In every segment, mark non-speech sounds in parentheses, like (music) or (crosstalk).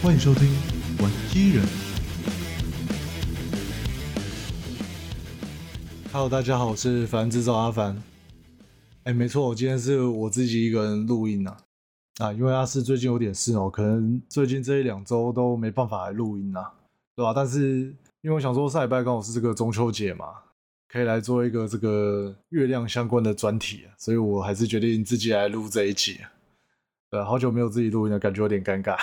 欢迎收听《玩机人》。Hello，大家好，我是凡制造阿凡。哎，没错，我今天是我自己一个人录音啊。啊，因为阿四最近有点事哦，可能最近这一两周都没办法来录音啊，对吧？但是因为我想说，上礼拜刚好是这个中秋节嘛，可以来做一个这个月亮相关的专题啊，所以我还是决定自己来录这一集。对，好久没有自己录音了，感觉有点尴尬。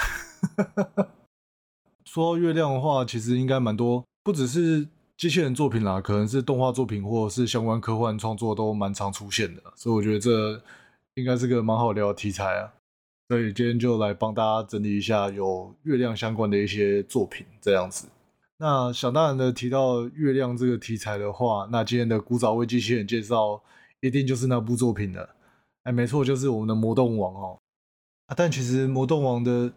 (laughs) 说到月亮的话，其实应该蛮多，不只是机器人作品啦，可能是动画作品或者是相关科幻创作都蛮常出现的，所以我觉得这应该是个蛮好聊的题材啊。所以今天就来帮大家整理一下有月亮相关的一些作品，这样子。那想当然的提到月亮这个题材的话，那今天的古早味机器人介绍一定就是那部作品了。哎，没错，就是我们的魔动王哦。啊，但其实魔动王的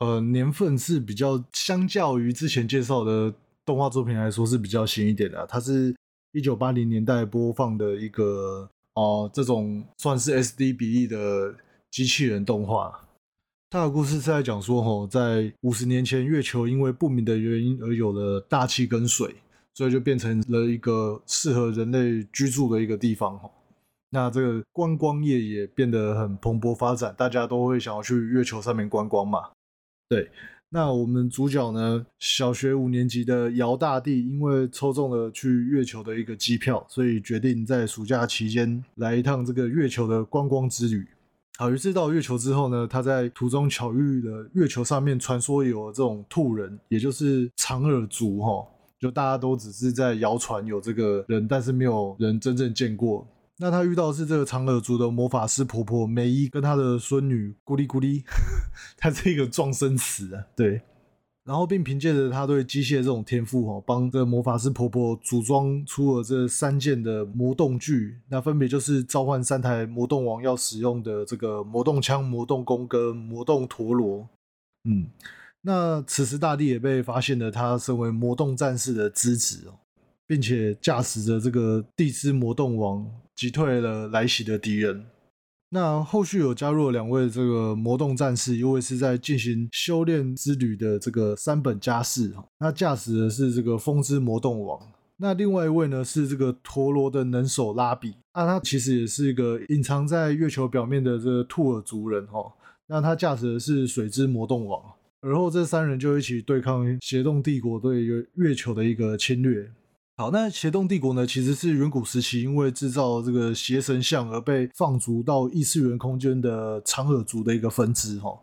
呃年份是比较相较于之前介绍的动画作品来说是比较新一点的，它是一九八零年代播放的一个哦、这种算是 SD 比例的机器人动画。它的故事是在讲说，吼，在五十年前，月球因为不明的原因而有了大气跟水，所以就变成了一个适合人类居住的一个地方，吼。那这个观光业也变得很蓬勃发展，大家都会想要去月球上面观光嘛。对，那我们主角呢，小学五年级的姚大帝，因为抽中了去月球的一个机票，所以决定在暑假期间来一趟这个月球的观光之旅。好，于是到月球之后呢，他在途中巧遇了月球上面传说有这种兔人，也就是长耳族哈，就大家都只是在谣传有这个人，但是没有人真正见过。那他遇到是这个长耳族的魔法师婆婆梅伊跟她的孙女咕哩咕哩，(laughs) 她是一个状声词啊，对。然后并凭借着他对机械这种天赋哦，帮这魔法师婆婆组装出了这三件的魔动具，那分别就是召唤三台魔动王要使用的这个魔动枪、魔动弓跟魔动陀螺。嗯，那此时大地也被发现了，他身为魔动战士的资质哦。并且驾驶着这个地之魔动王击退了来袭的敌人。那后续有加入了两位这个魔动战士，一位是在进行修炼之旅的这个三本家士，那驾驶的是这个风之魔动王。那另外一位呢是这个陀螺的能手拉比，那他其实也是一个隐藏在月球表面的这个兔耳族人哈。那他驾驶的是水之魔动王，而后这三人就一起对抗邪动帝国对月月球的一个侵略。好，那邪洞帝国呢，其实是远古时期因为制造这个邪神像而被放逐到异次元空间的长耳族的一个分支哈。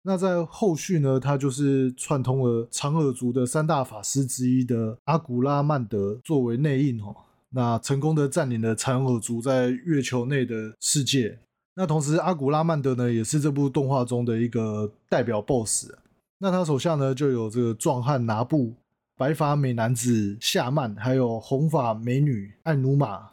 那在后续呢，它就是串通了长耳族的三大法师之一的阿古拉曼德作为内应哈，那成功的占领了长耳族在月球内的世界。那同时，阿古拉曼德呢，也是这部动画中的一个代表 BOSS。那他手下呢，就有这个壮汉拿布。白发美男子夏曼，还有红发美女艾努玛，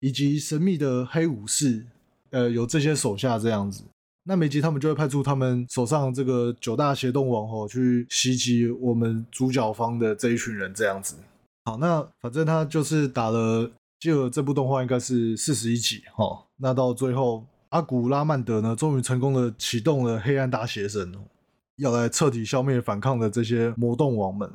以及神秘的黑武士，呃，有这些手下这样子。那每集他们就会派出他们手上这个九大邪动王吼，去袭击我们主角方的这一群人这样子。好，那反正他就是打了，记得这部动画应该是四十一集哈。那到最后，阿古拉曼德呢，终于成功的启动了黑暗大邪神，要来彻底消灭反抗的这些魔动王们。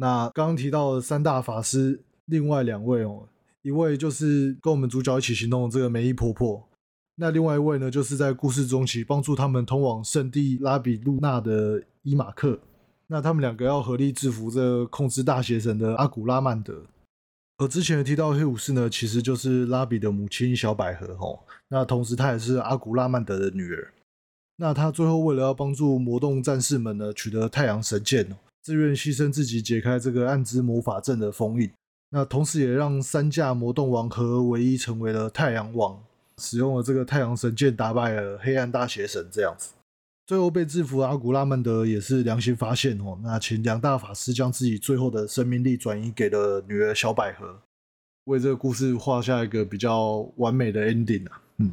那刚刚提到的三大法师，另外两位哦，一位就是跟我们主角一起行动的这个梅伊婆婆，那另外一位呢，就是在故事中期帮助他们通往圣地拉比路纳的伊马克。那他们两个要合力制服这控制大邪神的阿古拉曼德。而之前提到黑武士呢，其实就是拉比的母亲小百合哦。那同时她也是阿古拉曼德的女儿。那她最后为了要帮助魔动战士们呢，取得太阳神剑哦自愿牺牲自己解开这个暗之魔法阵的封印，那同时也让三架魔动王合而为一，成为了太阳王，使用了这个太阳神剑打败了黑暗大邪神，这样子。最后被制服的阿古拉曼德也是良心发现哦，那请两大法师将自己最后的生命力转移给了女儿小百合，为这个故事画下一个比较完美的 ending 啊。嗯，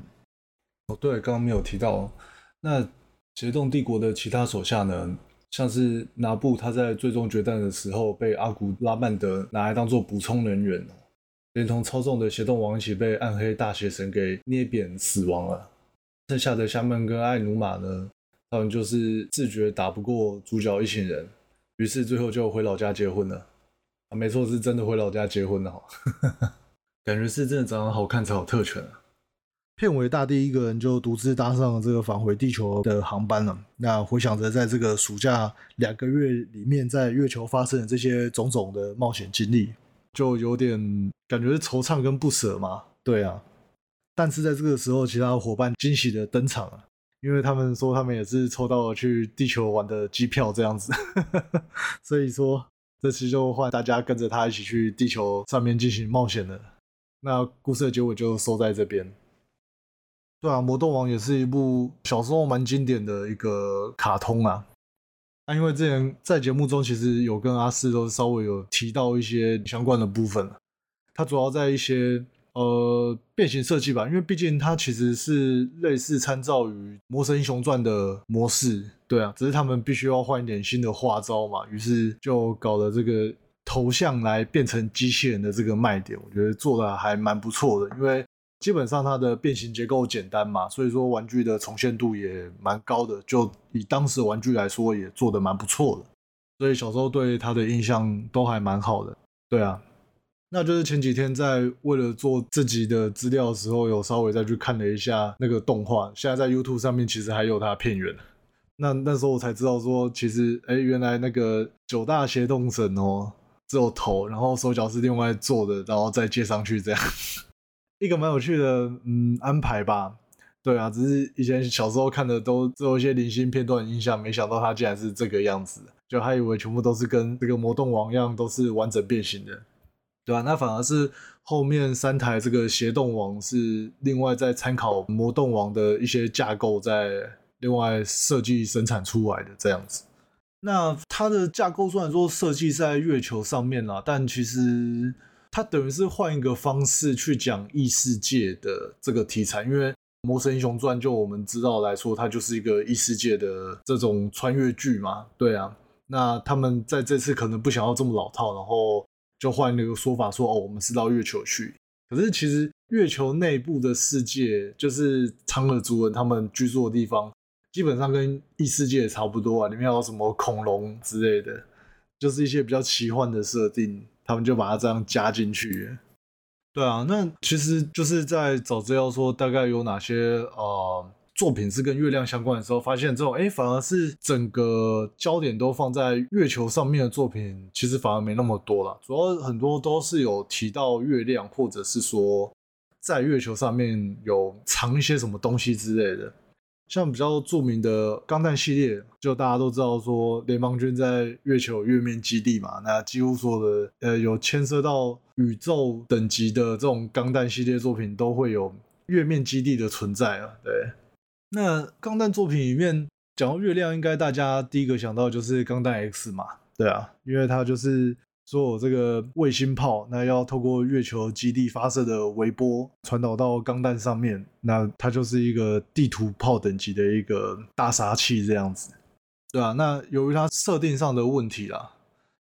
哦对，刚刚没有提到，那邪洞帝国的其他手下呢？像是拿布，他在最终决战的时候被阿古拉曼德拿来当做补充人员，连同操纵的邪动王一起被暗黑大邪神给捏扁死亡了。剩下的夏曼跟艾努玛呢，他们就是自觉打不过主角一行人，于是最后就回老家结婚了。啊，没错，是真的回老家结婚了，(laughs) 感觉是真的长得好看才有特权啊。片尾大地一个人就独自搭上了这个返回地球的航班了。那回想着在这个暑假两个月里面，在月球发生的这些种种的冒险经历，就有点感觉是惆怅跟不舍嘛。对啊，但是在这个时候，其他伙伴惊喜的登场了，因为他们说他们也是抽到了去地球玩的机票这样子，(laughs) 所以说这期就换大家跟着他一起去地球上面进行冒险了。那故事的结尾就收在这边。对啊，《魔动王》也是一部小时候蛮经典的一个卡通啊。那因为之前在节目中其实有跟阿士都稍微有提到一些相关的部分。它主要在一些呃变形设计吧，因为毕竟它其实是类似参照于《魔神英雄传》的模式。对啊，只是他们必须要换一点新的花招嘛，于是就搞了这个头像来变成机器人的这个卖点。我觉得做的还蛮不错的，因为。基本上它的变形结构简单嘛，所以说玩具的重现度也蛮高的。就以当时玩具来说，也做得蛮不错的。所以小时候对它的印象都还蛮好的。对啊，那就是前几天在为了做这集的资料的时候，有稍微再去看了一下那个动画。现在在 YouTube 上面其实还有它的片源。那那时候我才知道说，其实哎，原来那个九大协动神哦，只有头，然后手脚是另外做的，然后再接上去这样。一个蛮有趣的嗯安排吧，对啊，只是以前小时候看的都只有一些零星片段印象，没想到它竟然是这个样子，就还以为全部都是跟这个魔动王一样都是完整变形的，对啊，那反而是后面三台这个协动王是另外在参考魔动王的一些架构，在另外设计生产出来的这样子。那它的架构虽然说设计在月球上面啦，但其实。它等于是换一个方式去讲异世界的这个题材，因为《魔神英雄传》就我们知道来说，它就是一个异世界的这种穿越剧嘛。对啊，那他们在这次可能不想要这么老套，然后就换一个说法说，哦，我们是到月球去。可是其实月球内部的世界，就是苍耳族人他们居住的地方，基本上跟异世界差不多啊，里面有什么恐龙之类的，就是一些比较奇幻的设定。他们就把它这样加进去，对啊，那其实就是在找资料说大概有哪些呃作品是跟月亮相关的时候，发现之后，哎，反而是整个焦点都放在月球上面的作品，其实反而没那么多了。主要很多都是有提到月亮，或者是说在月球上面有藏一些什么东西之类的。像比较著名的钢弹系列，就大家都知道说联邦军在月球月面基地嘛，那几乎所有的呃有牵涉到宇宙等级的这种钢弹系列作品都会有月面基地的存在啊。对，那钢弹作品里面讲到月亮，应该大家第一个想到就是钢弹 X 嘛，对啊，因为它就是。做这个卫星炮，那要透过月球基地发射的微波传导到钢弹上面，那它就是一个地图炮等级的一个大杀器这样子，对啊，那由于它设定上的问题啦，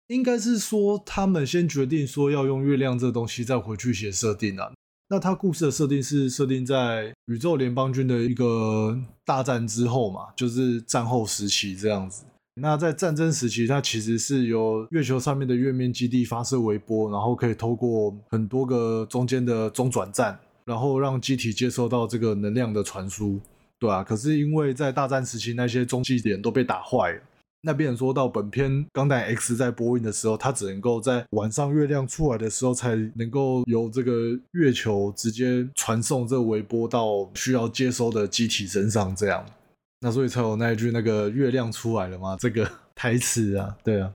应该是说他们先决定说要用月亮这东西，再回去写设定啊。那它故事的设定是设定在宇宙联邦军的一个大战之后嘛，就是战后时期这样子。那在战争时期，它其实是由月球上面的月面基地发射微波，然后可以透过很多个中间的中转站，然后让机体接收到这个能量的传输，对啊，可是因为在大战时期那些中继点都被打坏了，那边说到本片《钢弹 X》在播映的时候，它只能够在晚上月亮出来的时候才能够由这个月球直接传送这个微波到需要接收的机体身上，这样。那所以才有那一句那个月亮出来了吗？这个 (laughs) 台词啊，对啊。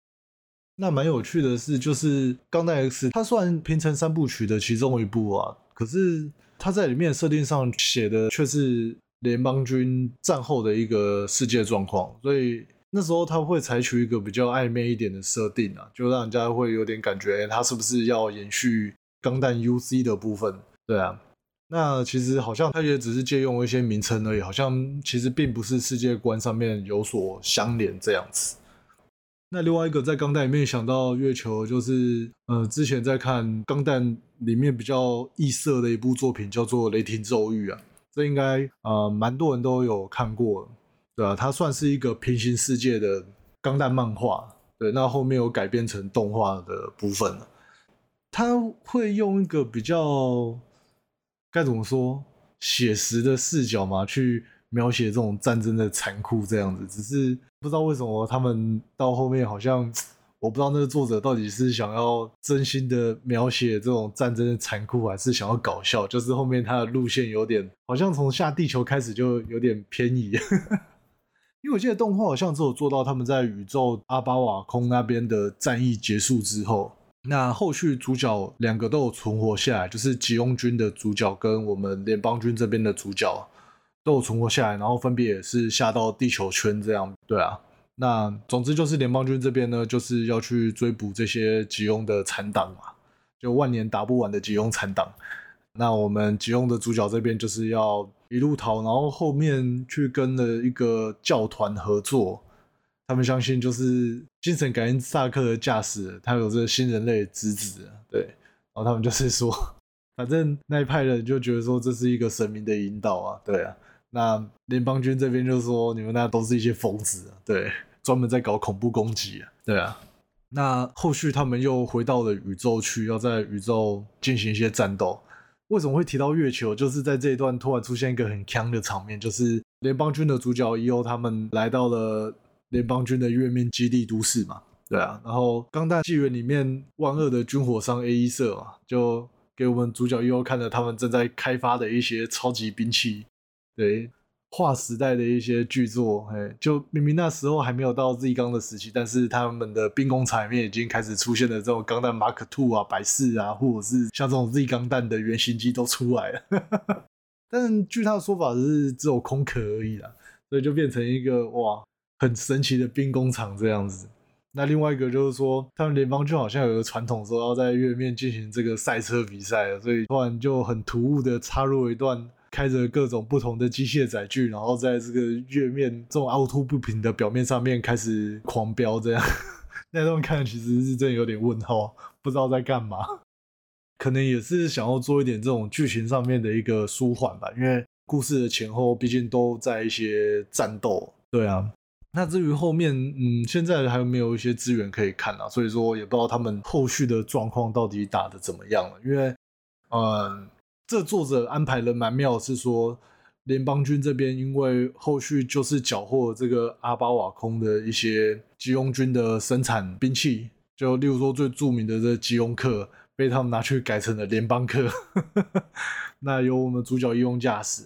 那蛮有趣的是，就是《钢弹 X》它算平成三部曲的其中一部啊，可是它在里面设定上写的却是联邦军战后的一个世界状况，所以那时候他会采取一个比较暧昧一点的设定啊，就让人家会有点感觉，哎他是不是要延续钢弹 UC 的部分？对啊。那其实好像他也只是借用一些名称而已，好像其实并不是世界观上面有所相连这样子。那另外一个在钢弹里面想到月球，就是呃之前在看钢弹里面比较异色的一部作品，叫做《雷霆咒域》啊，这应该呃蛮多人都有看过。对啊，它算是一个平行世界的钢弹漫画，对，那后面有改编成动画的部分了。他会用一个比较该怎么说写实的视角嘛，去描写这种战争的残酷这样子。只是不知道为什么他们到后面好像，我不知道那个作者到底是想要真心的描写这种战争的残酷，还是想要搞笑。就是后面他的路线有点好像从下地球开始就有点偏移。(laughs) 因为我记得动画好像只有做到他们在宇宙阿巴瓦空那边的战役结束之后。那后续主角两个都有存活下来，就是吉翁军的主角跟我们联邦军这边的主角都有存活下来，然后分别也是下到地球圈这样。对啊，那总之就是联邦军这边呢，就是要去追捕这些吉翁的残党嘛，就万年打不完的吉翁残党。那我们吉翁的主角这边就是要一路逃，然后后面去跟了一个教团合作。他们相信就是精神感应萨克的驾驶，他有这新人类之子，对。然后他们就是说，反正那一派人就觉得说这是一个神明的引导啊，对啊。那联邦军这边就说你们那都是一些疯子，对，专门在搞恐怖攻击啊，对啊。那后续他们又回到了宇宙去，要在宇宙进行一些战斗。为什么会提到月球？就是在这一段突然出现一个很强的场面，就是联邦军的主角伊欧他们来到了。联邦军的月面基地都市嘛，对啊，然后《钢弹纪元》里面万恶的军火商 A.E. 社嘛，就给我们主角又看了他们正在开发的一些超级兵器，对，划时代的一些巨作，哎，就明明那时候还没有到 Z 钢的时期，但是他们的兵工厂里面已经开始出现了这种钢弹 Mark Two 啊、百四啊，或者是像这种 Z 钢弹的原型机都出来了，(laughs) 但据他的说法是只有空壳而已啦，所以就变成一个哇。很神奇的兵工厂这样子。那另外一个就是说，他们联邦就好像有个传统，说要在月面进行这个赛车比赛，所以突然就很突兀的插入一段开着各种不同的机械载具，然后在这个月面这种凹凸不平的表面上面开始狂飙，这样 (laughs) 那段看其实是真的有点问号，不知道在干嘛。可能也是想要做一点这种剧情上面的一个舒缓吧，因为故事的前后毕竟都在一些战斗，对啊。那至于后面，嗯，现在还有没有一些资源可以看啊？所以说也不知道他们后续的状况到底打得怎么样了。因为，嗯，这作者安排的蛮妙，是说联邦军这边因为后续就是缴获这个阿巴瓦空的一些吉翁军的生产兵器，就例如说最著名的这吉翁克被他们拿去改成了联邦克，(laughs) 那由我们主角伊翁驾驶，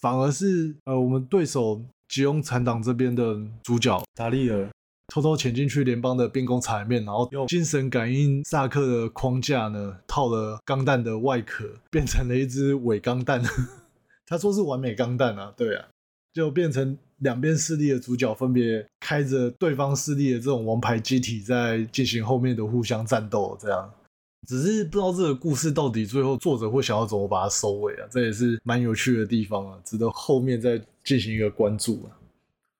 反而是呃我们对手。吉翁残党这边的主角达利尔偷偷潜进去联邦的兵工厂里面，然后用精神感应萨克的框架呢，套了钢弹的外壳，变成了一只伪钢弹。(laughs) 他说是完美钢弹啊，对啊，就变成两边势力的主角分别开着对方势力的这种王牌机体，在进行后面的互相战斗，这样。只是不知道这个故事到底最后作者会想要怎么把它收尾啊？这也是蛮有趣的地方啊，值得后面再进行一个关注啊，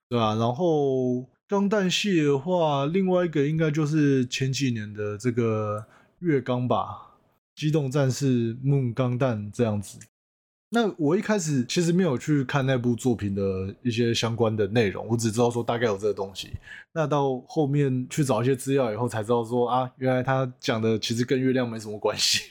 对吧？然后钢弹系的话，另外一个应该就是前几年的这个月钢吧，机动战士 Moon 钢弹这样子。那我一开始其实没有去看那部作品的一些相关的内容，我只知道说大概有这个东西。那到后面去找一些资料以后，才知道说啊，原来他讲的其实跟月亮没什么关系。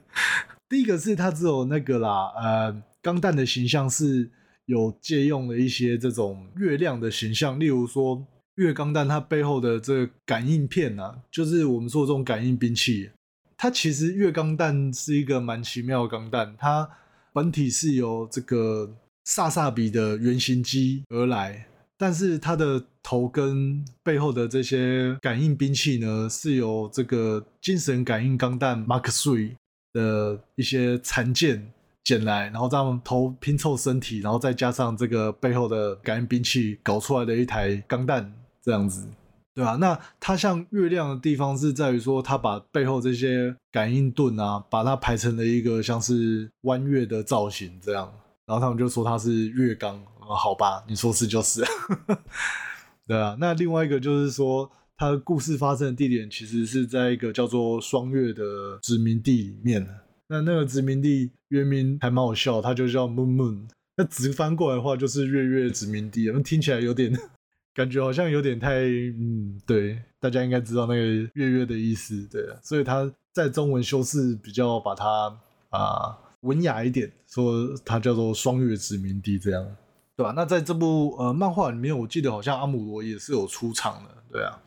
(laughs) 第一个是他只有那个啦，呃，钢弹的形象是有借用了一些这种月亮的形象，例如说月钢弹它背后的这个感应片啊，就是我们说的这种感应兵器。它其实月钢弹是一个蛮奇妙的钢弹，它。本体是由这个萨萨比的原型机而来，但是它的头跟背后的这些感应兵器呢，是由这个精神感应钢弹 Mark Three 的一些残件捡来，然后这样头拼凑身体，然后再加上这个背后的感应兵器搞出来的一台钢弹这样子。对啊，那它像月亮的地方是在于说，它把背后这些感应盾啊，把它排成了一个像是弯月的造型这样，然后他们就说它是月钢，好吧，你说是就是。(laughs) 对啊，那另外一个就是说，它的故事发生的地点其实是在一个叫做双月的殖民地里面。那那个殖民地原名还蛮好笑，它就叫 Moon Moon，那直翻过来的话就是月月殖民地，那听起来有点感觉好像有点太嗯，对，大家应该知道那个月月的意思，对，所以他在中文修饰比较把它啊文雅一点，说它叫做双月殖民地这样，对吧、啊？那在这部呃漫画里面，我记得好像阿姆罗也是有出场的，对啊，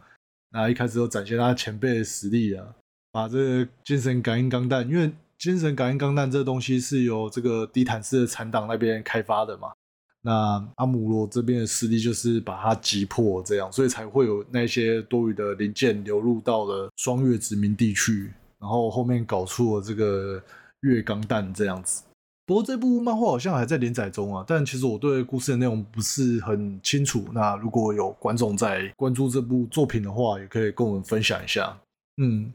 那一开始就展现他前辈的实力啊，把这个精神感应钢弹，因为。精神感应钢弹这东西是由这个迪坦斯的残党那边开发的嘛？那阿姆罗这边的实力就是把它击破，这样，所以才会有那些多余的零件流入到了双月殖民地区，然后后面搞出了这个月钢弹这样子。不过这部漫画好像还在连载中啊，但其实我对故事的内容不是很清楚。那如果有观众在关注这部作品的话，也可以跟我们分享一下。嗯。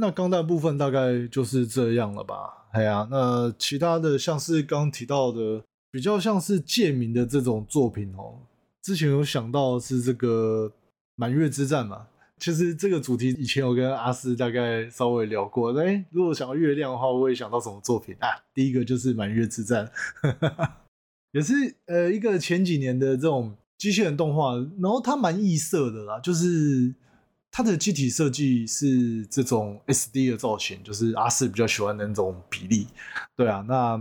那钢弹部分大概就是这样了吧？哎呀，那其他的像是刚提到的，比较像是介明的这种作品哦。之前有想到是这个满月之战嘛。其实这个主题以前有跟阿斯大概稍微聊过。哎，如果想到月亮的话，我会想到什么作品啊？第一个就是满月之战，(laughs) 也是呃一个前几年的这种机器人动画，然后它蛮异色的啦，就是。它的机体设计是这种 SD 的造型，就是阿四比较喜欢的那种比例。对啊，那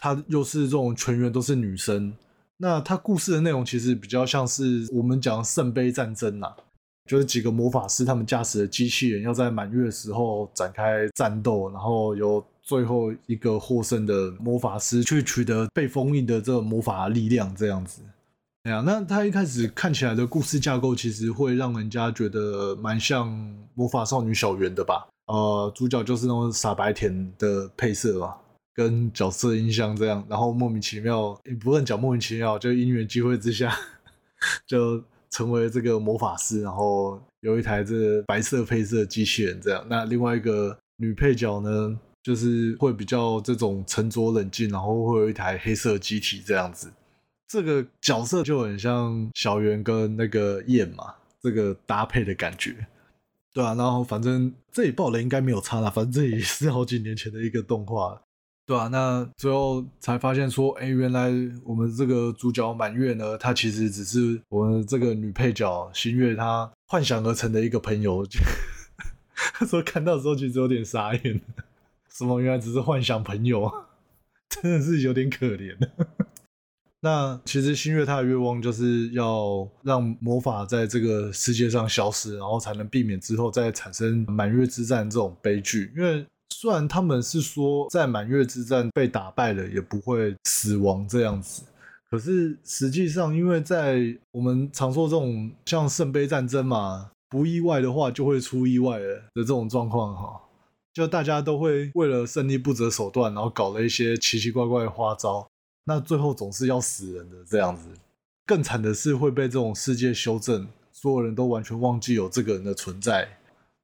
它又是这种全员都是女生。那它故事的内容其实比较像是我们讲圣杯战争呐，就是几个魔法师他们驾驶的机器人要在满月的时候展开战斗，然后由最后一个获胜的魔法师去取得被封印的这个魔法力量，这样子。哎呀，那他一开始看起来的故事架构，其实会让人家觉得蛮像魔法少女小圆的吧？呃，主角就是那种傻白甜的配色嘛，跟角色印象这样，然后莫名其妙，也不能讲莫名其妙，就因缘机会之下，(laughs) 就成为这个魔法师，然后有一台这白色配色机器人这样。那另外一个女配角呢，就是会比较这种沉着冷静，然后会有一台黑色机体这样子。这个角色就很像小圆跟那个燕嘛，这个搭配的感觉，对啊，然后反正这里爆雷应该没有差啦，反正这也是好几年前的一个动画，对啊，那最后才发现说，哎，原来我们这个主角满月呢，他其实只是我们这个女配角新月她幻想而成的一个朋友。他 (laughs) 说看到的时候其实有点傻眼，什么原来只是幻想朋友，(laughs) 真的是有点可怜。那其实新月他的愿望就是要让魔法在这个世界上消失，然后才能避免之后再产生满月之战这种悲剧。因为虽然他们是说在满月之战被打败了也不会死亡这样子，可是实际上因为在我们常说这种像圣杯战争嘛，不意外的话就会出意外的这种状况哈，就大家都会为了胜利不择手段，然后搞了一些奇奇怪怪的花招。那最后总是要死人的这样子，更惨的是会被这种世界修正，所有人都完全忘记有这个人的存在，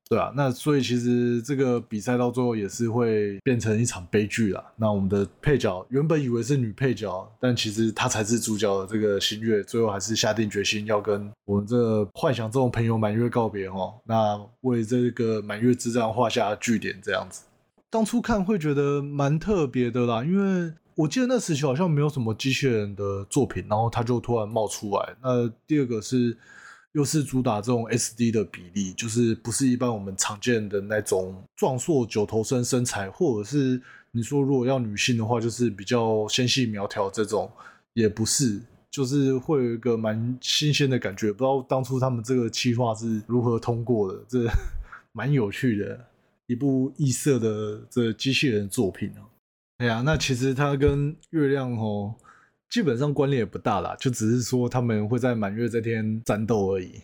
对啊，那所以其实这个比赛到最后也是会变成一场悲剧啦。那我们的配角原本以为是女配角，但其实她才是主角的这个新月，最后还是下定决心要跟我们这幻想中的朋友满月告别哦。那为这个满月之战画下句点，这样子。当初看会觉得蛮特别的啦，因为。我记得那时期好像没有什么机器人的作品，然后它就突然冒出来。那第二个是，又是主打这种 SD 的比例，就是不是一般我们常见的那种壮硕九头身身材，或者是你说如果要女性的话，就是比较纤细苗条这种，也不是，就是会有一个蛮新鲜的感觉。不知道当初他们这个企划是如何通过的，这 (laughs) 蛮有趣的，一部异色的这机器人作品啊。哎呀，那其实它跟月亮哦，基本上关联也不大啦，就只是说他们会在满月这天战斗而已。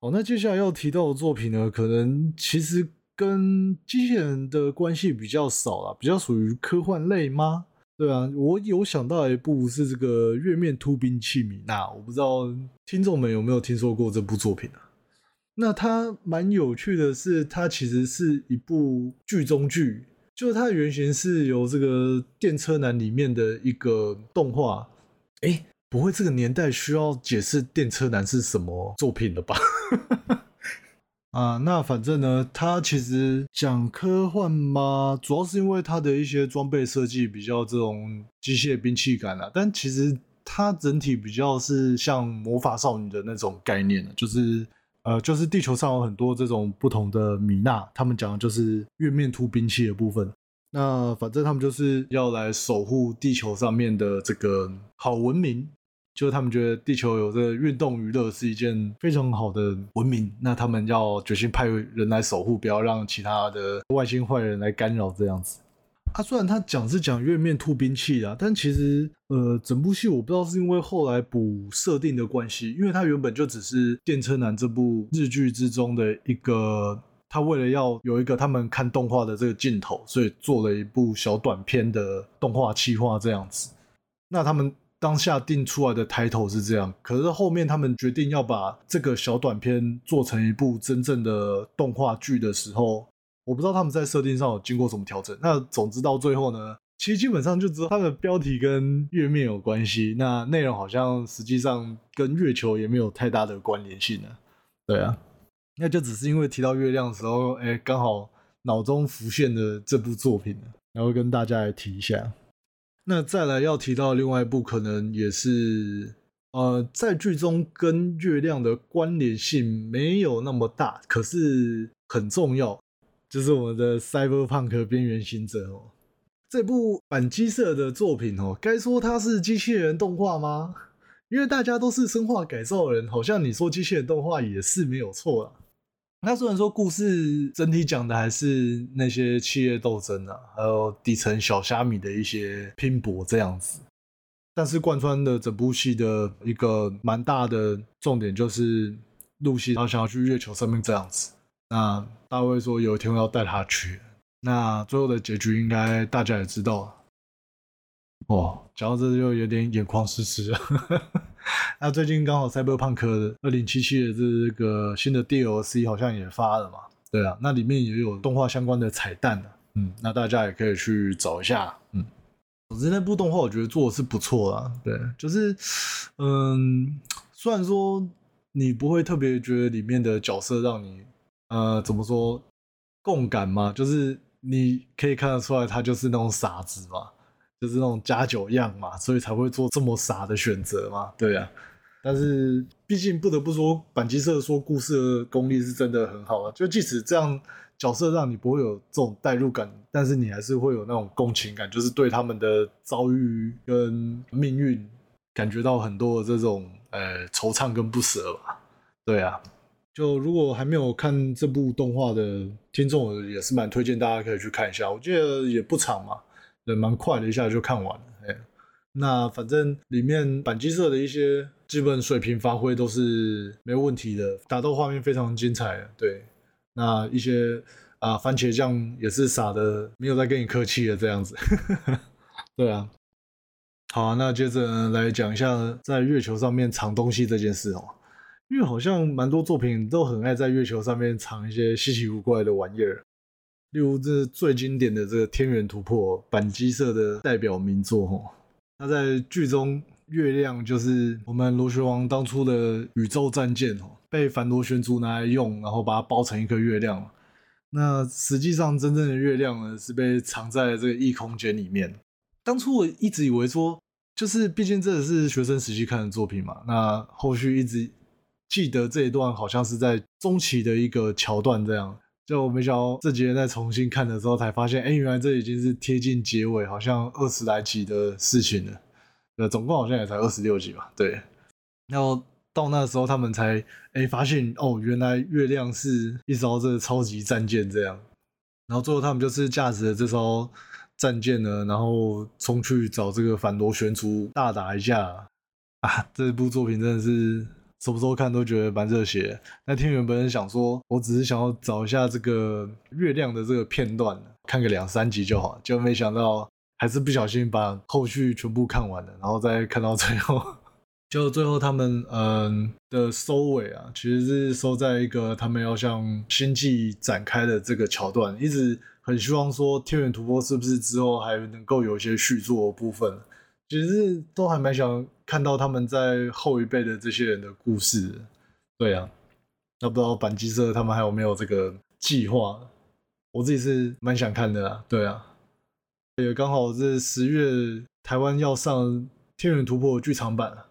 哦，那接下来要提到的作品呢，可能其实跟机器人的关系比较少啦，比较属于科幻类吗？对啊，我有想到一部是这个《月面突兵器米娜》，我不知道听众们有没有听说过这部作品啊？那它蛮有趣的是，它其实是一部剧中剧。就是它的原型是由这个电车男里面的一个动画，哎，不会这个年代需要解释电车男是什么作品了吧？(laughs) 啊，那反正呢，它其实讲科幻嘛，主要是因为它的一些装备设计比较这种机械兵器感啊，但其实它整体比较是像魔法少女的那种概念，就是呃，就是地球上有很多这种不同的米娜，他们讲的就是月面突兵器的部分。那反正他们就是要来守护地球上面的这个好文明。就是他们觉得地球有这个运动娱乐是一件非常好的文明，那他们要决心派人来守护，不要让其他的外星坏人来干扰这样子。啊，虽然他讲是讲月面突兵器啊，但其实呃，整部戏我不知道是因为后来补设定的关系，因为他原本就只是电车男这部日剧之中的一个，他为了要有一个他们看动画的这个镜头，所以做了一部小短片的动画企划这样子。那他们。当下定出来的抬头是这样，可是后面他们决定要把这个小短片做成一部真正的动画剧的时候，我不知道他们在设定上有经过什么调整。那总之到最后呢，其实基本上就知道它的标题跟月面有关系，那内容好像实际上跟月球也没有太大的关联性呢。对啊，那就只是因为提到月亮的时候，哎，刚好脑中浮现了这部作品，然后跟大家来提一下。那再来要提到另外一部，可能也是呃，在剧中跟月亮的关联性没有那么大，可是很重要，就是我们的《Cyberpunk 边缘行者》哦。这部反机社的作品哦，该说它是机器人动画吗？因为大家都是生化改造人，好像你说机器人动画也是没有错啦。那虽然说故事整体讲的还是那些企业斗争啊，还有底层小虾米的一些拼搏这样子，但是贯穿的整部戏的一个蛮大的重点就是露西她想要去月球上面这样子。那大卫说有一天我要带他去，那最后的结局应该大家也知道。哦，讲到这就有点眼眶湿湿了。(laughs) 那最近刚好《Cyberpunk 2077》的这个新的 DLC 好像也发了嘛？对啊，那里面也有动画相关的彩蛋的，嗯，那大家也可以去找一下。嗯，总之那部动画我觉得做的是不错啦。对，就是嗯，虽然说你不会特别觉得里面的角色让你呃怎么说共感嘛，就是你可以看得出来他就是那种傻子嘛。就是那种假酒样嘛，所以才会做这么傻的选择嘛，对啊。但是毕竟不得不说，板机社说故事的功力是真的很好啊。就即使这样角色让你不会有这种代入感，但是你还是会有那种共情感，就是对他们的遭遇跟命运感觉到很多的这种呃惆怅跟不舍吧。对啊，就如果还没有看这部动画的听众，也是蛮推荐大家可以去看一下。我记得也不长嘛。也，蛮快的，一下就看完了。哎，那反正里面板机社的一些基本水平发挥都是没问题的，打斗画面非常精彩。对，那一些啊番茄酱也是撒的，没有再跟你客气了这样子。(laughs) 对啊，好，那接着来讲一下在月球上面藏东西这件事哦，因为好像蛮多作品都很爱在月球上面藏一些稀奇古怪的玩意儿。例如，这最经典的这个《天元突破》板机社的代表名作哦。那在剧中，月亮就是我们螺旋王当初的宇宙战舰哦，被反螺旋族拿来用，然后把它包成一个月亮。那实际上，真正的月亮呢，是被藏在这个异空间里面。当初我一直以为说，就是毕竟这是学生时期看的作品嘛，那后续一直记得这一段，好像是在中期的一个桥段这样。就我没想到这几天在重新看的时候，才发现，哎，原来这已经是贴近结尾，好像二十来集的事情了。呃，总共好像也才二十六集吧。对，然后到那时候，他们才哎发现，哦，原来月亮是一艘这个超级战舰这样。然后最后他们就是驾驶着这艘战舰呢，然后冲去找这个反螺旋族大打一架。啊，这部作品真的是。什么时候看都觉得蛮热血。那天原本想说，我只是想要找一下这个月亮的这个片段，看个两三集就好，就没想到还是不小心把后续全部看完了，然后再看到最后，(laughs) 就最后他们嗯的收尾啊，其实是收在一个他们要向星际展开的这个桥段，一直很希望说天元突破是不是之后还能够有一些续作的部分。其实都还蛮想看到他们在后一辈的这些人的故事，对啊。那不知道板机社他们还有没有这个计划？我自己是蛮想看的啊，对啊，也刚好是十月台湾要上《天元突破》剧场版，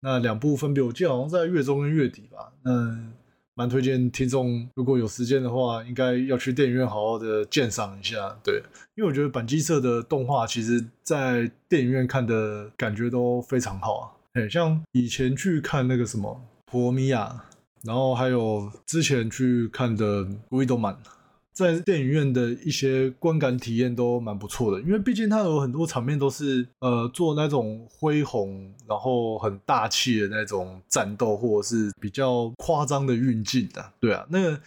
那两部分别我记得好像在月中跟月底吧，嗯蛮推荐听众如果有时间的话，应该要去电影院好好的鉴赏一下，对，因为我觉得板机社的动画其实在电影院看的感觉都非常好啊，很，像以前去看那个什么《普罗米亚》，然后还有之前去看的《维多曼》。在电影院的一些观感体验都蛮不错的，因为毕竟它有很多场面都是呃做那种恢宏，然后很大气的那种战斗，或者是比较夸张的运镜的。对啊，那个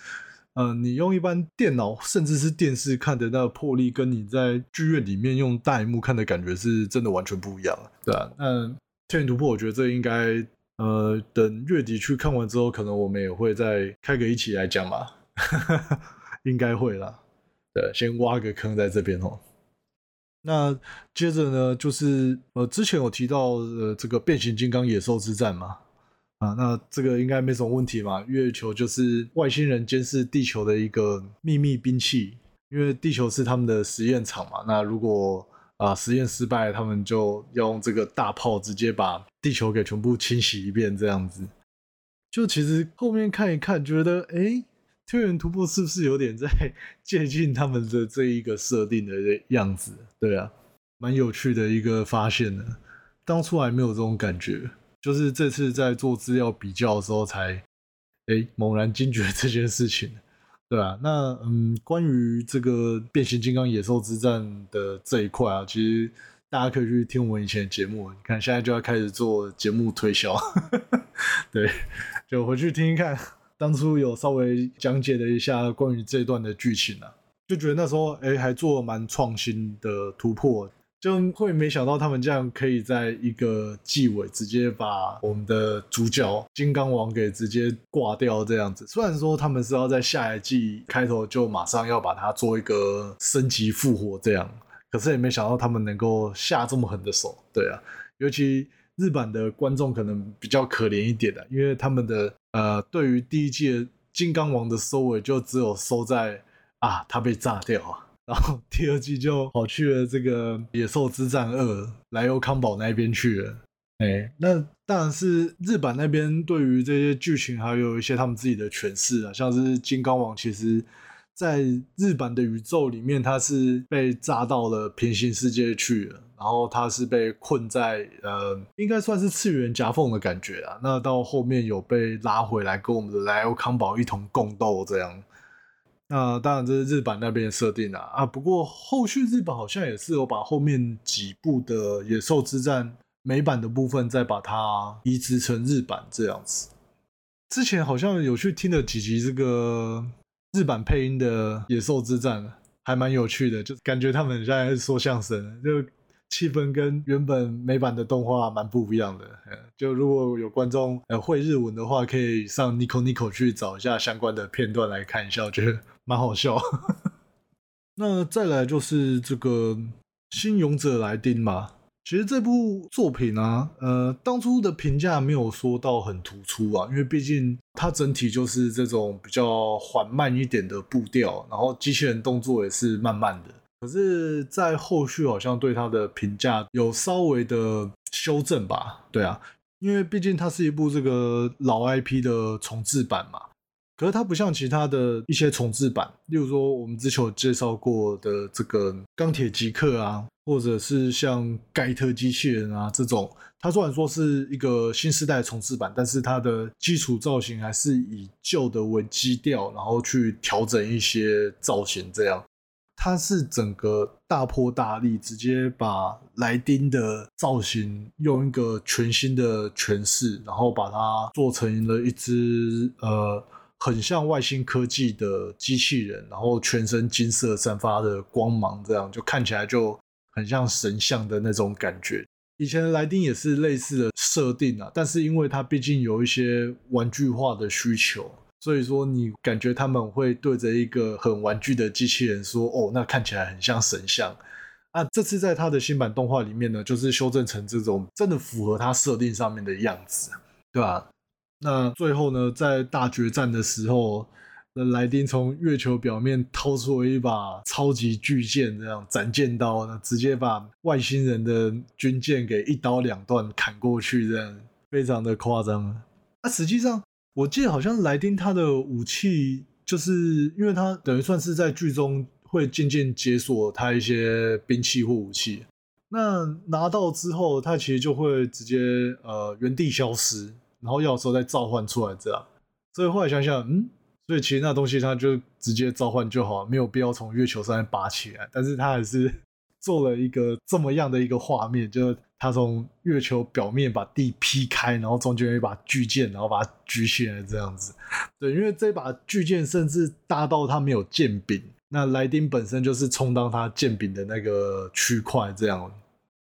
呃，你用一般电脑甚至是电视看的那个魄力，跟你在剧院里面用大荧幕看的感觉是真的完全不一样。对啊，那《天元突破》我觉得这应该呃等月底去看完之后，可能我们也会再开个一起来讲吧。应该会啦，对，先挖个坑在这边哦。那接着呢，就是呃，之前有提到呃，这个变形金刚野兽之战嘛，啊，那这个应该没什么问题嘛。月球就是外星人监视地球的一个秘密兵器，因为地球是他们的实验场嘛。那如果啊、实验失败，他们就要用这个大炮直接把地球给全部清洗一遍，这样子。就其实后面看一看，觉得哎。诶天元突破是不是有点在 (laughs) 接近他们的这一个设定的样子？对啊，蛮有趣的一个发现呢。当初还没有这种感觉，就是这次在做资料比较的时候才，哎，猛然惊觉这件事情。对啊，那嗯，关于这个变形金刚野兽之战的这一块啊，其实大家可以去听我们以前的节目。你看，现在就要开始做节目推销，(laughs) 对，就回去听一看。当初有稍微讲解了一下关于这段的剧情啊，就觉得那时候哎还做蛮创新的突破，就会没想到他们这样可以在一个季尾直接把我们的主角金刚王给直接挂掉这样子。虽然说他们是要在下一季开头就马上要把它做一个升级复活这样，可是也没想到他们能够下这么狠的手。对啊，尤其日版的观众可能比较可怜一点的，因为他们的。呃，对于第一季金刚王的收尾，就只有收在啊，他被炸掉啊，(laughs) 然后第二季就跑去了这个野兽之战二莱欧康堡那边去了。哎，那当然是日版那边对于这些剧情还有一些他们自己的诠释啊，像是金刚王其实。在日版的宇宙里面，他是被炸到了平行世界去了，然后他是被困在呃，应该算是次元夹缝的感觉啊。那到后面有被拉回来，跟我们的莱欧康宝一同共斗这样。那当然这是日版那边的设定啊啊。不过后续日本好像也是有把后面几部的野兽之战美版的部分再把它移植成日版这样子。之前好像有去听了几集这个。日版配音的《野兽之战》还蛮有趣的，就感觉他们现在说相声，就气氛跟原本美版的动画蛮不一样的。就如果有观众呃会日文的话，可以上 Nico Nico 去找一下相关的片段来看一下，我觉得蛮好笑。(laughs) 那再来就是这个新勇者莱丁嘛。其实这部作品啊，呃，当初的评价没有说到很突出啊，因为毕竟它整体就是这种比较缓慢一点的步调，然后机器人动作也是慢慢的。可是，在后续好像对它的评价有稍微的修正吧？对啊，因为毕竟它是一部这个老 IP 的重制版嘛。可是它不像其他的一些重制版，例如说我们之前有介绍过的这个钢铁极客啊，或者是像盖特机器人啊这种，它虽然说是一个新世代重制版，但是它的基础造型还是以旧的为基调，然后去调整一些造型，这样它是整个大破大立，直接把莱丁的造型用一个全新的诠释，然后把它做成了一只呃。很像外星科技的机器人，然后全身金色，散发的光芒，这样就看起来就很像神像的那种感觉。以前的莱丁也是类似的设定啊，但是因为它毕竟有一些玩具化的需求，所以说你感觉他们会对着一个很玩具的机器人说：“哦，那看起来很像神像。”啊，这次在他的新版动画里面呢，就是修正成这种真的符合他设定上面的样子，对吧？那最后呢，在大决战的时候，那莱丁从月球表面掏出了一把超级巨剑，这样斩剑刀呢，直接把外星人的军舰给一刀两断砍过去，这样非常的夸张。啊，实际上我记得好像莱丁他的武器，就是因为他等于算是在剧中会渐渐解锁他一些兵器或武器。那拿到之后，他其实就会直接呃原地消失，然后要的时候再召唤出来这样。所以后来想想，嗯，所以其实那东西他就直接召唤就好，没有必要从月球上面拔起来。但是他还是 (laughs) 做了一个这么样的一个画面，就是他从月球表面把地劈开，然后中间有一把巨剑，然后把它举起来这样子。对，因为这把巨剑甚至大到它没有剑柄。那莱丁本身就是充当它剑柄的那个区块，这样，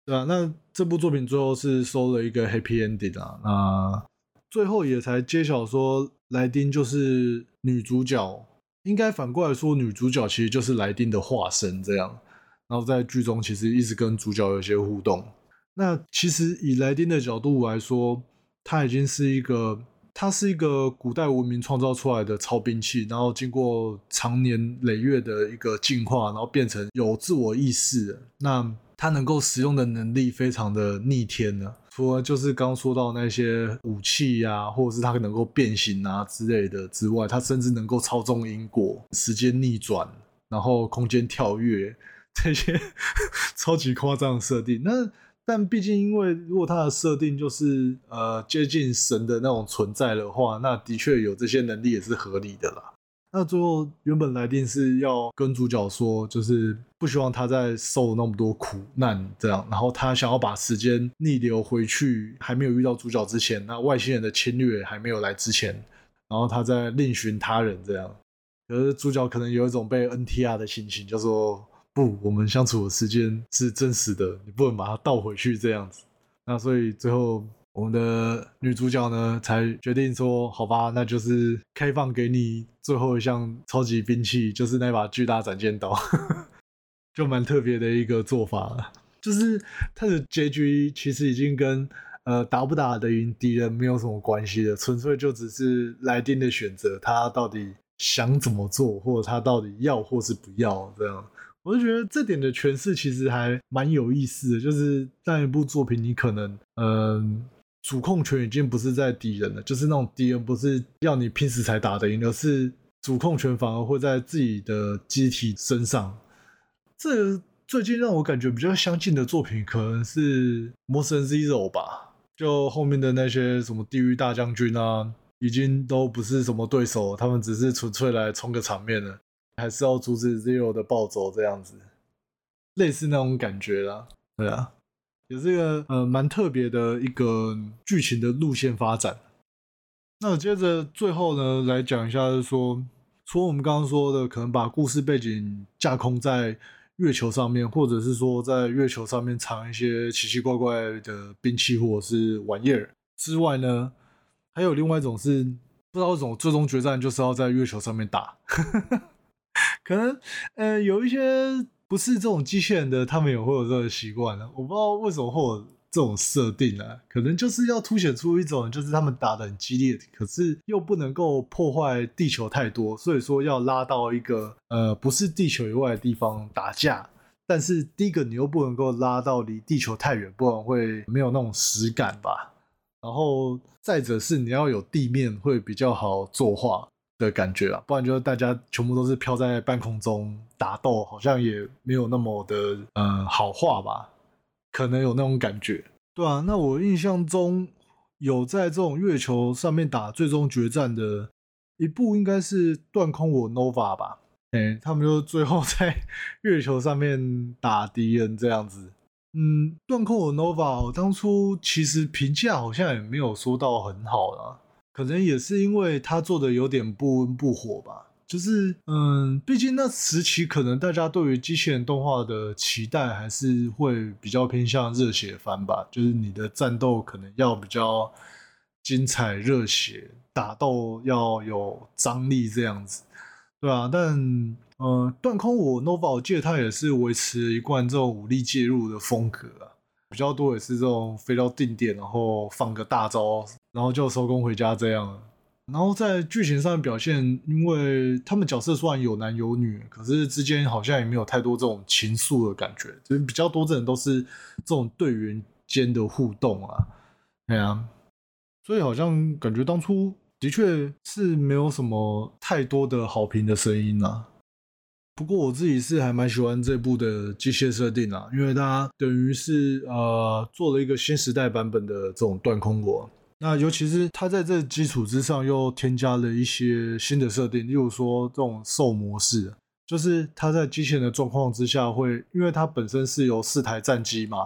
对吧？那这部作品最后是收了一个 happy ending 啊，那最后也才揭晓说莱丁就是女主角，应该反过来说，女主角其实就是莱丁的化身，这样。然后在剧中其实一直跟主角有些互动。那其实以莱丁的角度来说，他已经是一个。他是一个古代文明创造出来的超兵器，然后经过长年累月的一个进化，然后变成有自我意识。那他能够使用的能力非常的逆天呢、除了就是刚说到那些武器呀、或者是它能够变形啊之类的之外，它甚至能够操纵因果、时间逆转，然后空间跳跃 (laughs) 这些 (laughs) 超级夸张的设定。那但毕竟，因为如果它的设定就是呃接近神的那种存在的话，那的确有这些能力也是合理的啦。那最后原本来定是要跟主角说，就是不希望他再受那么多苦难这样，然后他想要把时间逆流回去，还没有遇到主角之前，那外星人的侵略还没有来之前，然后他在另寻他人这样。可是主角可能有一种被 NTR 的心情，就说。不，我们相处的时间是真实的，你不能把它倒回去这样子。那所以最后我们的女主角呢，才决定说，好吧，那就是开放给你最后一项超级兵器，就是那把巨大斩剑刀，(laughs) 就蛮特别的一个做法了。就是它的结局其实已经跟呃打不打得赢敌人没有什么关系了，纯粹就只是来电的选择，他到底想怎么做，或者他到底要或是不要这样。我就觉得这点的诠释其实还蛮有意思的，就是在一部作品，你可能，嗯、主控权已经不是在敌人了，就是那种敌人不是要你拼死才打得赢，而是主控权反而会在自己的机体身上。这最近让我感觉比较相近的作品，可能是《魔神 Zero》吧，就后面的那些什么地狱大将军啊，已经都不是什么对手，他们只是纯粹来充个场面了。还是要阻止 Zero 的暴走，这样子，类似那种感觉啦。对啊，也是一个呃蛮特别的一个剧情的路线发展。那接着最后呢，来讲一下，就是说，除了我们刚刚说的，可能把故事背景架空在月球上面，或者是说在月球上面藏一些奇奇怪怪的兵器或者是玩意儿之外呢，还有另外一种是不知道为什么最终决战就是要在月球上面打。(laughs) 可能，呃，有一些不是这种机器人的，他们也会有这个习惯呢。我不知道为什么会有这种设定啊，可能就是要凸显出一种，就是他们打得很激烈，可是又不能够破坏地球太多，所以说要拉到一个呃不是地球以外的地方打架。但是第一个你又不能够拉到离地球太远，不然会没有那种实感吧。然后再者是你要有地面会比较好作画。的感觉啊，不然就是大家全部都是飘在半空中打斗，好像也没有那么的嗯好话吧，可能有那种感觉，对啊，那我印象中有在这种月球上面打最终决战的一部，应该是断空我 Nova 吧？哎、欸，他们就最后在 (laughs) 月球上面打敌人这样子。嗯，断空我 Nova 我当初其实评价好像也没有说到很好啦。可能也是因为他做的有点不温不火吧，就是嗯，毕竟那时期可能大家对于机器人动画的期待还是会比较偏向热血番吧，就是你的战斗可能要比较精彩热血，打斗要有张力这样子，对啊，但嗯，断空我 Nova 我记得他也是维持一贯这种武力介入的风格啊，比较多也是这种飞到定点然后放个大招。然后就收工回家这样。然后在剧情上的表现，因为他们角色虽然有男有女，可是之间好像也没有太多这种情愫的感觉，就是比较多的都是这种队员间的互动啊，对啊，所以好像感觉当初的确是没有什么太多的好评的声音啊。不过我自己是还蛮喜欢这部的机械设定啊，因为它等于是呃做了一个新时代版本的这种断空我。那尤其是它在这基础之上又添加了一些新的设定，例如说这种兽模式，就是它在机器人的状况之下会，因为它本身是有四台战机嘛，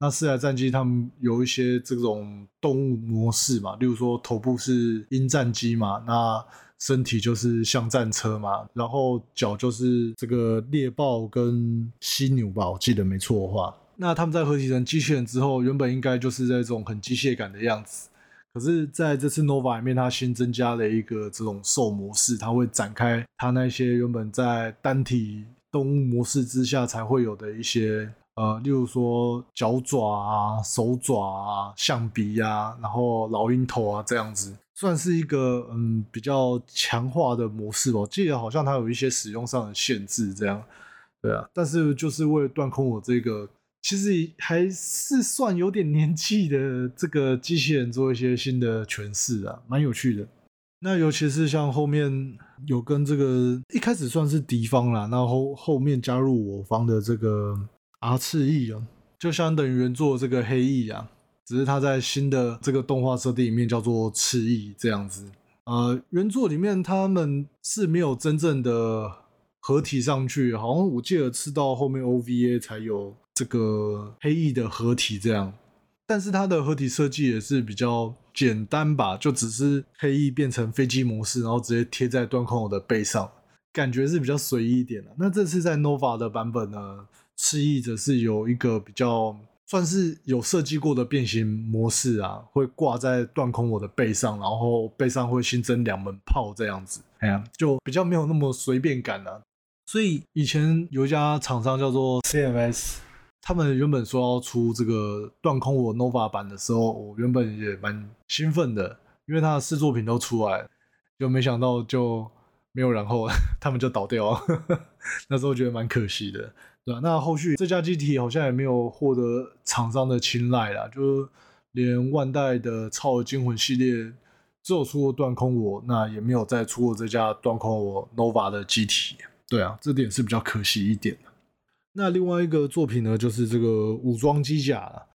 那四台战机它们有一些这种动物模式嘛，例如说头部是鹰战机嘛，那身体就是像战车嘛，然后脚就是这个猎豹跟犀牛吧，我记得没错的话，那他们在合体成机器人之后，原本应该就是这种很机械感的样子。可是在这次 Nova 里面，它新增加了一个这种兽模式，它会展开它那些原本在单体动物模式之下才会有的一些呃，例如说脚爪啊、手爪啊、象鼻啊，然后老鹰头啊这样子，算是一个嗯比较强化的模式吧。我记得好像它有一些使用上的限制，这样对啊。但是就是为了断空我这个。其实还是算有点年纪的这个机器人做一些新的诠释啊，蛮有趣的。那尤其是像后面有跟这个一开始算是敌方啦，然后后面加入我方的这个 R 次翼啊，就相等于原作这个黑翼啊，只是他在新的这个动画设定里面叫做赤翼这样子。呃，原作里面他们是没有真正的合体上去，好像我记得吃到后面 OVA 才有。这个黑翼的合体这样，但是它的合体设计也是比较简单吧，就只是黑翼变成飞机模式，然后直接贴在端空我的背上，感觉是比较随意一点的。那这次在 Nova 的版本呢，赤翼则是有一个比较算是有设计过的变形模式啊，会挂在断空我的背上，然后背上会新增两门炮这样子，哎呀，就比较没有那么随便感了。所以以前有一家厂商叫做 CMS。他们原本说要出这个断空我 Nova 版的时候，我原本也蛮兴奋的，因为他的试作品都出来，就没想到就没有然后，(laughs) 他们就倒掉了。(laughs) 那时候觉得蛮可惜的，对吧？那后续这家机体好像也没有获得厂商的青睐啦，就连万代的超合金魂系列只有出过断空我，那也没有再出过这家断空我 Nova 的机体，对啊，这点是比较可惜一点。那另外一个作品呢，就是这个武装机甲了。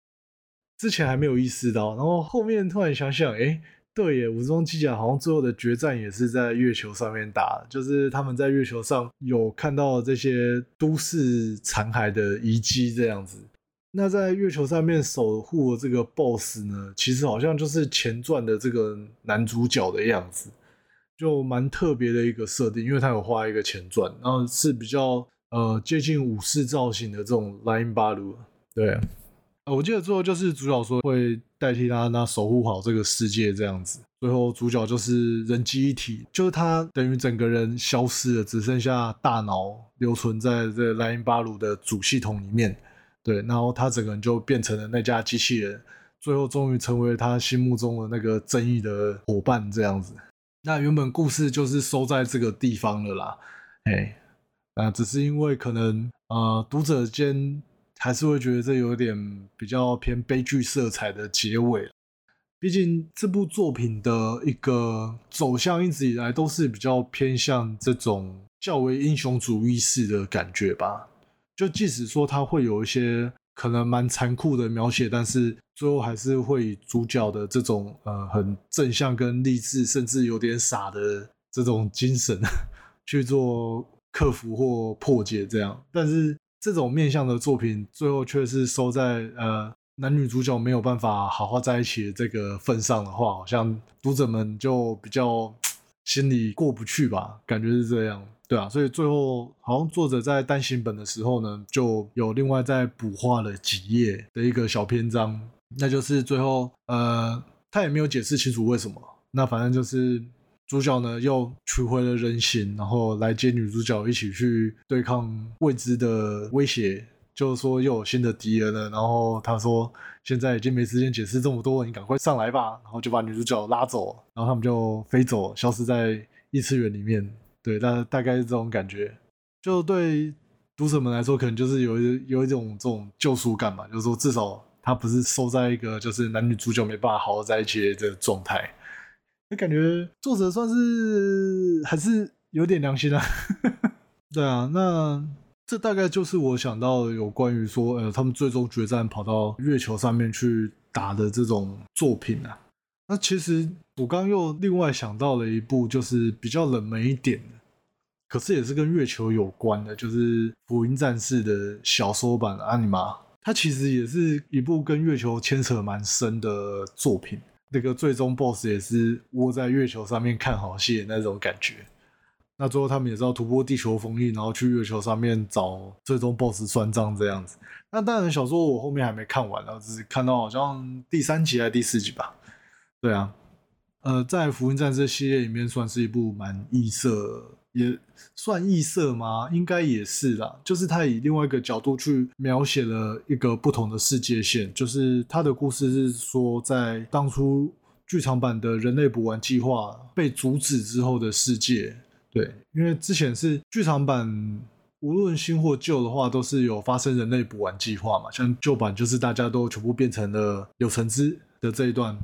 之前还没有意识到，然后后面突然想想，哎，对耶，武装机甲好像最后的决战也是在月球上面打，就是他们在月球上有看到这些都市残骸的遗迹这样子。那在月球上面守护的这个 BOSS 呢，其实好像就是前传的这个男主角的样子，就蛮特别的一个设定，因为他有画一个前传，然后是比较。呃，接近武士造型的这种莱茵巴鲁，对、呃我记得最后就是主角说会代替他，那守护好这个世界这样子。最后主角就是人机一体，就是他等于整个人消失了，只剩下大脑留存在这莱茵巴鲁的主系统里面。对，然后他整个人就变成了那架机器人，最后终于成为他心目中的那个正义的伙伴这样子。那原本故事就是收在这个地方了啦，哎。啊，只是因为可能呃，读者间还是会觉得这有点比较偏悲剧色彩的结尾。毕竟这部作品的一个走向一直以来都是比较偏向这种较为英雄主义式的感觉吧。就即使说它会有一些可能蛮残酷的描写，但是最后还是会以主角的这种呃很正向跟励志，甚至有点傻的这种精神 (laughs) 去做。克服或破解这样，但是这种面向的作品最后却是收在呃男女主角没有办法好好在一起的这个份上的话，好像读者们就比较心里过不去吧，感觉是这样，对啊，所以最后好像作者在单行本的时候呢，就有另外再补画了几页的一个小篇章，那就是最后呃他也没有解释清楚为什么，那反正就是。主角呢又取回了人形，然后来接女主角一起去对抗未知的威胁，就是说又有新的敌人了，然后他说现在已经没时间解释这么多，你赶快上来吧，然后就把女主角拉走，然后他们就飞走，消失在异次元里面。对，大大概是这种感觉，就对读者们来说，可能就是有一有一种这种救赎感嘛，就是说至少他不是收在一个就是男女主角没办法好好在一起的状态，那感觉作者算是还是有点良心啊。(laughs) 对啊，那这大概就是我想到有关于说，呃，他们最终决战跑到月球上面去打的这种作品啊。那其实我刚又另外想到了一部，就是比较冷门一点的，可是也是跟月球有关的，就是《福音战士》的小说版的 Anima。它其实也是一部跟月球牵扯蛮深的作品。那个最终 BOSS 也是窝在月球上面看好戏那种感觉。那最后他们也是要突破地球封印，然后去月球上面找最终 BOSS 算账这样子。那当然，小说我后面还没看完，然后只是看到好像第三集还是第四集吧。对啊，呃，在《福音战士》系列里面，算是一部蛮异色，也算异色吗？应该也是啦。就是他以另外一个角度去描写了一个不同的世界线，就是他的故事是说，在当初剧场版的人类补完计划被阻止之后的世界。对，因为之前是剧场版，无论新或旧的话，都是有发生人类补完计划嘛。像旧版就是大家都全部变成了柳橙汁的这一段，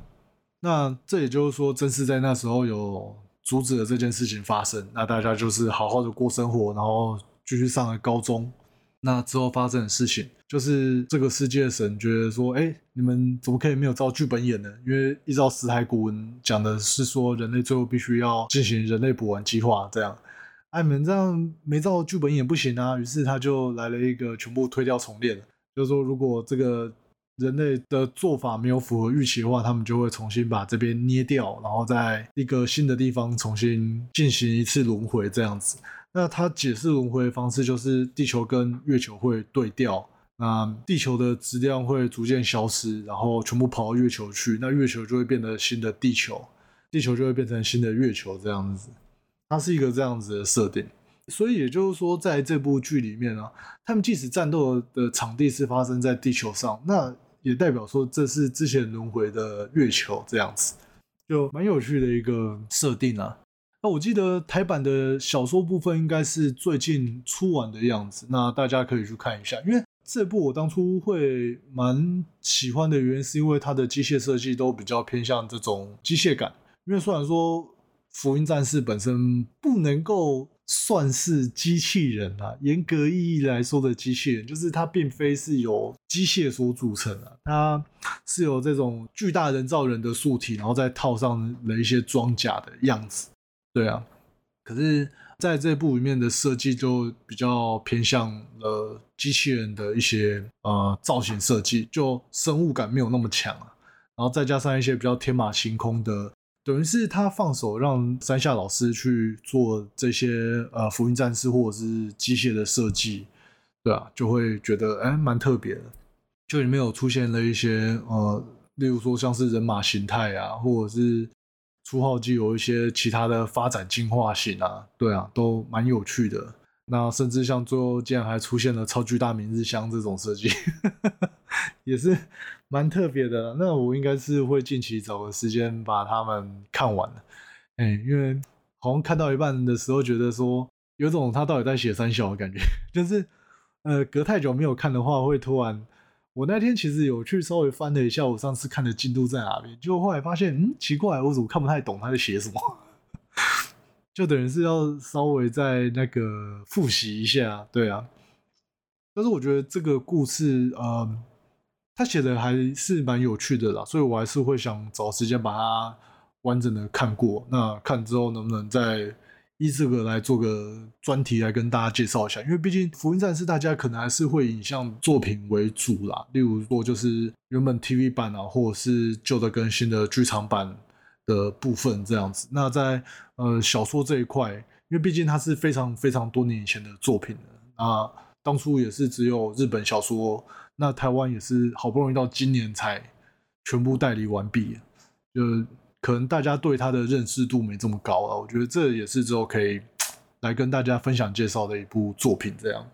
那这也就是说，正是在那时候有阻止了这件事情发生。那大家就是好好的过生活，然后继续上了高中。那之后发生的事情，就是这个世界的神觉得说，哎，你们怎么可以没有照剧本演呢？因为依照死海古文讲的是说，人类最后必须要进行人类补完计划，这样，哎，你们这样没照剧本演不行啊。于是他就来了一个全部推掉重练，就是说，如果这个人类的做法没有符合预期的话，他们就会重新把这边捏掉，然后在一个新的地方重新进行一次轮回，这样子。那他解释轮回的方式就是地球跟月球会对调，那地球的质量会逐渐消失，然后全部跑到月球去，那月球就会变得新的地球，地球就会变成新的月球这样子。它是一个这样子的设定，所以也就是说，在这部剧里面啊，他们即使战斗的场地是发生在地球上，那也代表说这是之前轮回的月球这样子，就蛮有趣的一个设定啊。那我记得台版的小说部分应该是最近出完的样子，那大家可以去看一下。因为这部我当初会蛮喜欢的原因，是因为它的机械设计都比较偏向这种机械感。因为虽然说《福音战士》本身不能够算是机器人啊，严格意义来说的机器人，就是它并非是由机械所组成啊，它是由这种巨大人造人的素体，然后再套上了一些装甲的样子。对啊，可是在这部里面的设计就比较偏向了机器人的一些呃造型设计，就生物感没有那么强啊。然后再加上一些比较天马行空的，等于是他放手让山下老师去做这些呃福音战士或者是机械的设计，对啊，就会觉得哎蛮特别的。就里面有出现了一些呃，例如说像是人马形态啊，或者是。初号机有一些其他的发展进化型啊，对啊，都蛮有趣的。那甚至像最后竟然还出现了超巨大明日香这种设计，(laughs) 也是蛮特别的。那我应该是会近期找个时间把他们看完的。哎、因为好像看到一半的时候，觉得说有种他到底在写三小的感觉，(laughs) 就是呃隔太久没有看的话，会突然。我那天其实有去稍微翻了一下，我上次看的进度在哪边，就后来发现，嗯，奇怪，我怎么看不太懂他在写什么？就等于是要稍微再那个复习一下，对啊。但是我觉得这个故事，呃，他写的还是蛮有趣的啦，所以我还是会想找时间把它完整的看过。那看之后能不能再。以这个来做个专题来跟大家介绍一下，因为毕竟《福音战士》大家可能还是会以像作品为主啦，例如说就是原本 TV 版啊，或者是旧的更新的剧场版的部分这样子。那在呃小说这一块，因为毕竟它是非常非常多年以前的作品了，那当初也是只有日本小说，那台湾也是好不容易到今年才全部代理完毕，就。可能大家对它的认识度没这么高了，我觉得这也是之后可以来跟大家分享介绍的一部作品。这样，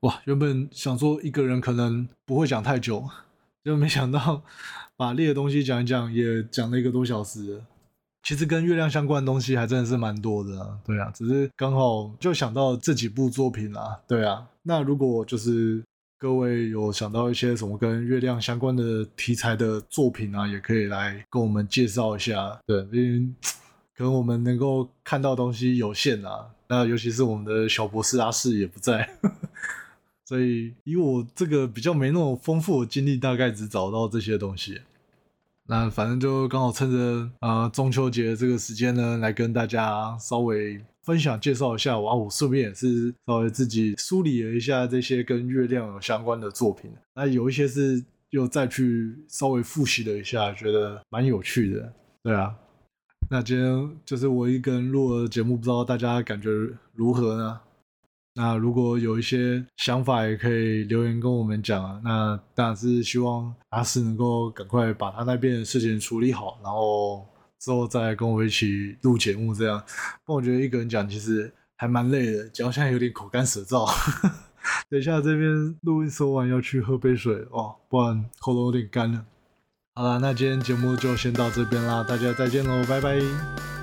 哇，原本想说一个人可能不会讲太久，就没想到把猎的东西讲一讲，也讲了一个多小时。其实跟月亮相关的东西还真的是蛮多的啊，对啊，只是刚好就想到这几部作品啦，对啊。那如果就是各位有想到一些什么跟月亮相关的题材的作品啊，也可以来跟我们介绍一下。对，因为可能我们能够看到东西有限啊，那尤其是我们的小博士阿四也不在。(laughs) 所以，以我这个比较没那么丰富的经历，大概只找到这些东西。那反正就刚好趁着呃中秋节这个时间呢，来跟大家稍微分享介绍一下。哇，我顺便也是稍微自己梳理了一下这些跟月亮有相关的作品。那有一些是又再去稍微复习了一下，觉得蛮有趣的。对啊，那今天就是我一个人录的节目，不知道大家感觉如何呢？那如果有一些想法，也可以留言跟我们讲啊。那当然是希望阿士能够赶快把他那边的事情处理好，然后之后再跟我一起录节目这样。不过我觉得一个人讲其实还蛮累的，讲现在有点口干舌燥。(laughs) 等一下这边录音说完要去喝杯水哦，不然喉咙有点干了。好了，那今天节目就先到这边啦，大家再见喽，拜拜。